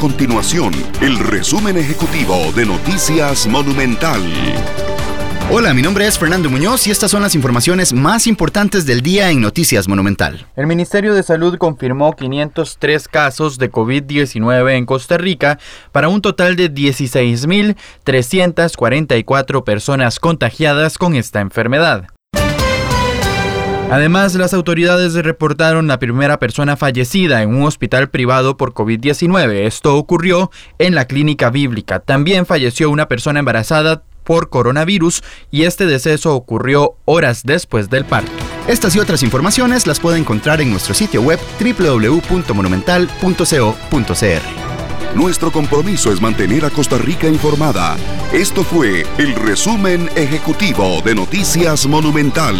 continuación el resumen ejecutivo de Noticias Monumental. Hola, mi nombre es Fernando Muñoz y estas son las informaciones más importantes del día en Noticias Monumental. El Ministerio de Salud confirmó 503 casos de COVID-19 en Costa Rica para un total de 16.344 personas contagiadas con esta enfermedad. Además, las autoridades reportaron la primera persona fallecida en un hospital privado por COVID-19. Esto ocurrió en la clínica bíblica. También falleció una persona embarazada por coronavirus y este deceso ocurrió horas después del parto. Estas y otras informaciones las puede encontrar en nuestro sitio web www.monumental.co.cr. Nuestro compromiso es mantener a Costa Rica informada. Esto fue el resumen ejecutivo de Noticias Monumental.